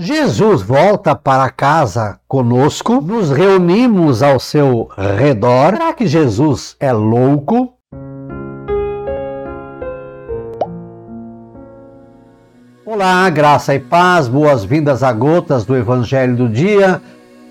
Jesus volta para casa conosco, nos reunimos ao seu redor. Será que Jesus é louco? Olá, graça e paz, boas-vindas a gotas do Evangelho do Dia,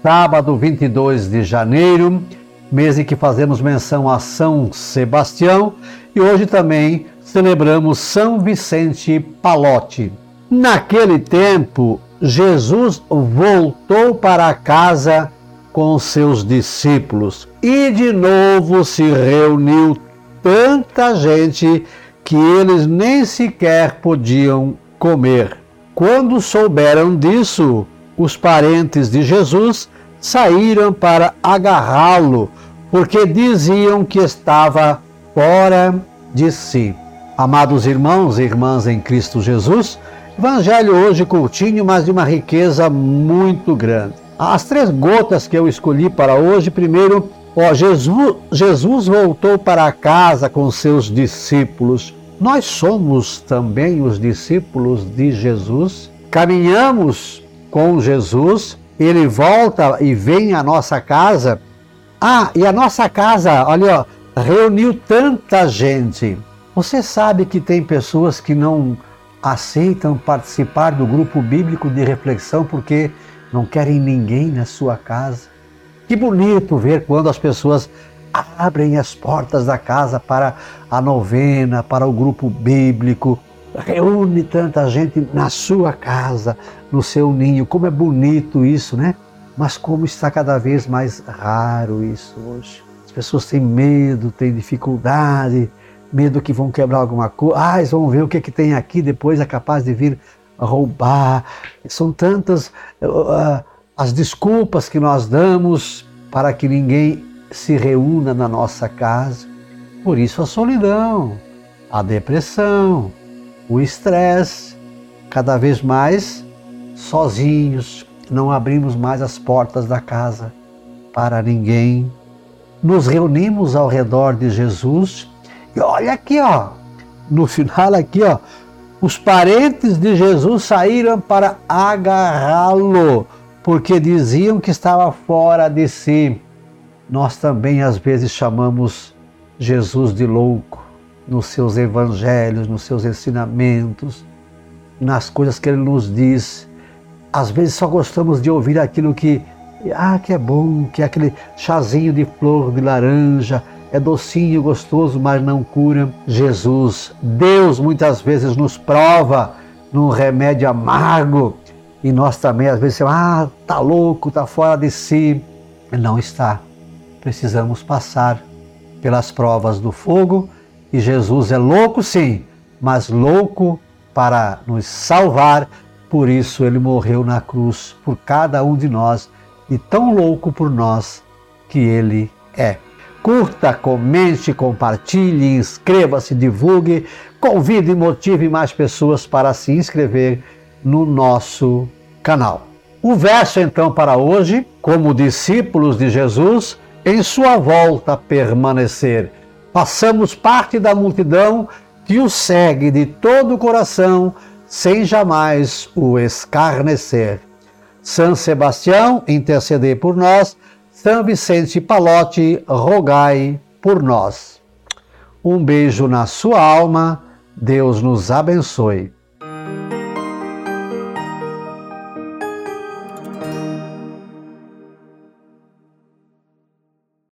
sábado 22 de janeiro, mês em que fazemos menção a São Sebastião e hoje também celebramos São Vicente Palote. Naquele tempo, Jesus voltou para casa com seus discípulos e de novo se reuniu tanta gente que eles nem sequer podiam comer. Quando souberam disso, os parentes de Jesus saíram para agarrá-lo, porque diziam que estava fora de si. Amados irmãos e irmãs em Cristo Jesus, Evangelho hoje curtinho, mas de uma riqueza muito grande. As três gotas que eu escolhi para hoje, primeiro, ó, Jesus, Jesus voltou para casa com seus discípulos. Nós somos também os discípulos de Jesus, caminhamos com Jesus, ele volta e vem à nossa casa. Ah, e a nossa casa, olha, ó, reuniu tanta gente. Você sabe que tem pessoas que não aceitam participar do grupo bíblico de reflexão porque não querem ninguém na sua casa. Que bonito ver quando as pessoas abrem as portas da casa para a novena, para o grupo bíblico, reúne tanta gente na sua casa, no seu ninho. Como é bonito isso, né? Mas como está cada vez mais raro isso hoje. As pessoas têm medo, têm dificuldade, medo que vão quebrar alguma coisa. Ah, eles vão ver o que, que tem aqui, depois é capaz de vir roubar. São tantas uh, as desculpas que nós damos para que ninguém se reúna na nossa casa. Por isso a solidão, a depressão, o estresse, cada vez mais sozinhos, não abrimos mais as portas da casa para ninguém. Nos reunimos ao redor de Jesus olha aqui, ó, no final aqui, ó, os parentes de Jesus saíram para agarrá-lo, porque diziam que estava fora de si. Nós também às vezes chamamos Jesus de louco nos seus evangelhos, nos seus ensinamentos, nas coisas que ele nos diz. Às vezes só gostamos de ouvir aquilo que, ah, que é bom, que é aquele chazinho de flor de laranja, é docinho, gostoso, mas não cura. Jesus, Deus muitas vezes nos prova num remédio amargo e nós também às vezes, ah, tá louco, tá fora de si. Não está. Precisamos passar pelas provas do fogo e Jesus é louco sim, mas louco para nos salvar. Por isso ele morreu na cruz por cada um de nós e tão louco por nós que ele é curta, comente, compartilhe, inscreva-se, divulgue, convide e motive mais pessoas para se inscrever no nosso canal. O verso então para hoje, como discípulos de Jesus, em sua volta permanecer. Passamos parte da multidão que o segue de todo o coração, sem jamais o escarnecer. São Sebastião, interceder por nós são Vicente Palote, rogai por nós. Um beijo na sua alma, Deus nos abençoe.